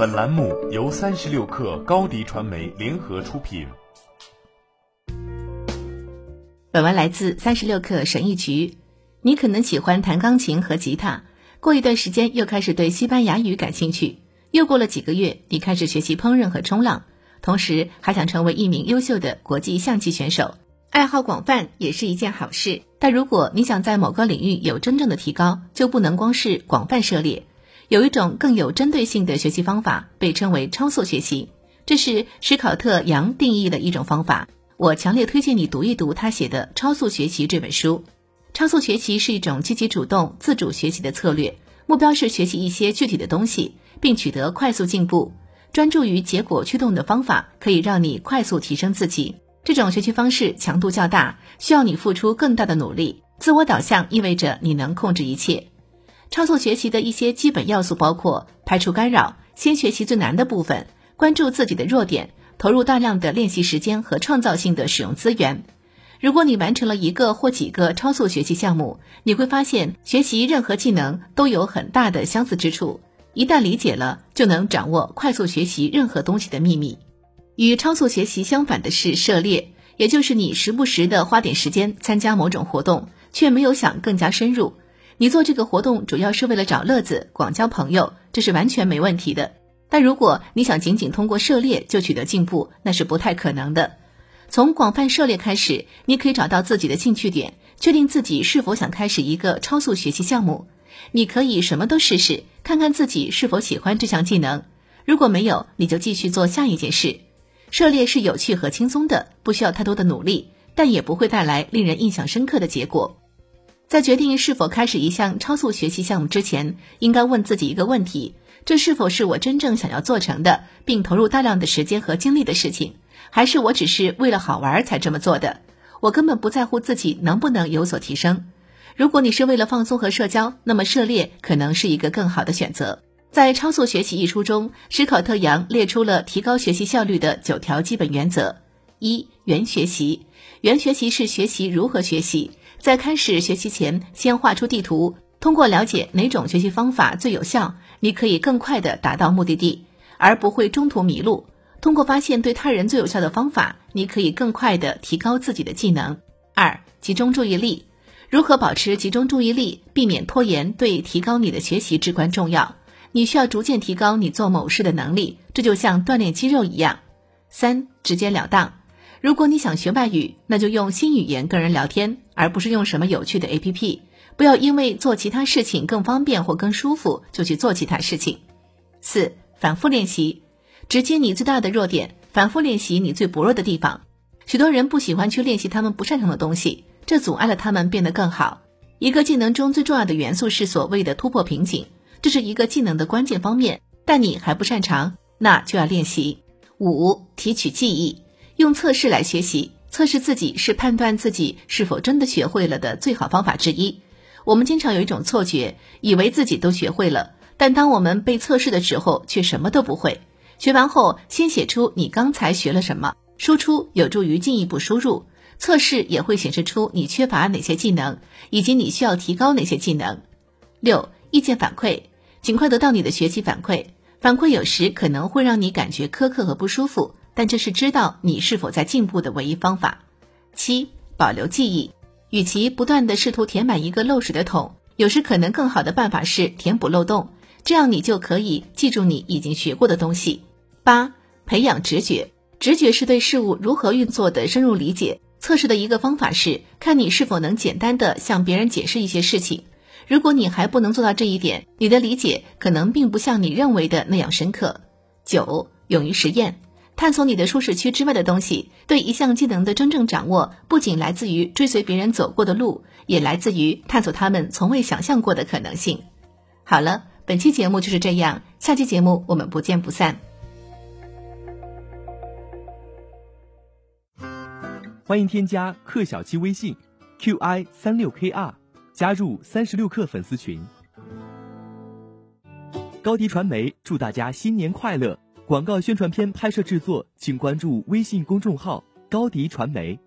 本栏目由三十六氪高低传媒联合出品。本文来自三十六氪神译局。你可能喜欢弹钢琴和吉他，过一段时间又开始对西班牙语感兴趣，又过了几个月，你开始学习烹饪和冲浪，同时还想成为一名优秀的国际象棋选手。爱好广泛也是一件好事，但如果你想在某个领域有真正的提高，就不能光是广泛涉猎。有一种更有针对性的学习方法，被称为超速学习。这是史考特·杨定义的一种方法。我强烈推荐你读一读他写的《超速学习》这本书。超速学习是一种积极主动、自主学习的策略，目标是学习一些具体的东西，并取得快速进步。专注于结果驱动的方法，可以让你快速提升自己。这种学习方式强度较大，需要你付出更大的努力。自我导向意味着你能控制一切。超速学习的一些基本要素包括排除干扰，先学习最难的部分，关注自己的弱点，投入大量的练习时间和创造性的使用资源。如果你完成了一个或几个超速学习项目，你会发现学习任何技能都有很大的相似之处。一旦理解了，就能掌握快速学习任何东西的秘密。与超速学习相反的是涉猎，也就是你时不时的花点时间参加某种活动，却没有想更加深入。你做这个活动主要是为了找乐子、广交朋友，这是完全没问题的。但如果你想仅仅通过涉猎就取得进步，那是不太可能的。从广泛涉猎开始，你可以找到自己的兴趣点，确定自己是否想开始一个超速学习项目。你可以什么都试试，看看自己是否喜欢这项技能。如果没有，你就继续做下一件事。涉猎是有趣和轻松的，不需要太多的努力，但也不会带来令人印象深刻的结果。在决定是否开始一项超速学习项目之前，应该问自己一个问题：这是否是我真正想要做成的，并投入大量的时间和精力的事情，还是我只是为了好玩才这么做的？我根本不在乎自己能不能有所提升。如果你是为了放松和社交，那么涉猎可能是一个更好的选择。在《超速学习》一书中，史考特·杨列出了提高学习效率的九条基本原则：一、原学习。原学习是学习如何学习。在开始学习前，先画出地图。通过了解哪种学习方法最有效，你可以更快地达到目的地，而不会中途迷路。通过发现对他人最有效的方法，你可以更快地提高自己的技能。二、集中注意力。如何保持集中注意力，避免拖延，对提高你的学习至关重要。你需要逐渐提高你做某事的能力，这就像锻炼肌肉一样。三、直截了当。如果你想学外语，那就用新语言跟人聊天，而不是用什么有趣的 APP。不要因为做其他事情更方便或更舒服就去做其他事情。四、反复练习，直击你最大的弱点，反复练习你最薄弱的地方。许多人不喜欢去练习他们不擅长的东西，这阻碍了他们变得更好。一个技能中最重要的元素是所谓的突破瓶颈，这是一个技能的关键方面，但你还不擅长，那就要练习。五、提取记忆。用测试来学习，测试自己是判断自己是否真的学会了的最好方法之一。我们经常有一种错觉，以为自己都学会了，但当我们被测试的时候，却什么都不会。学完后，先写出你刚才学了什么，输出有助于进一步输入。测试也会显示出你缺乏哪些技能，以及你需要提高哪些技能。六、意见反馈，尽快得到你的学习反馈。反馈有时可能会让你感觉苛刻和不舒服。但这是知道你是否在进步的唯一方法。七、保留记忆，与其不断的试图填满一个漏水的桶，有时可能更好的办法是填补漏洞，这样你就可以记住你已经学过的东西。八、培养直觉，直觉是对事物如何运作的深入理解。测试的一个方法是看你是否能简单的向别人解释一些事情。如果你还不能做到这一点，你的理解可能并不像你认为的那样深刻。九、勇于实验。探索你的舒适区之外的东西，对一项技能的真正掌握，不仅来自于追随别人走过的路，也来自于探索他们从未想象过的可能性。好了，本期节目就是这样，下期节目我们不见不散。欢迎添加克小七微信，qi 三六 kr，加入三十六氪粉丝群。高迪传媒祝大家新年快乐。广告宣传片拍摄制作，请关注微信公众号高迪传媒。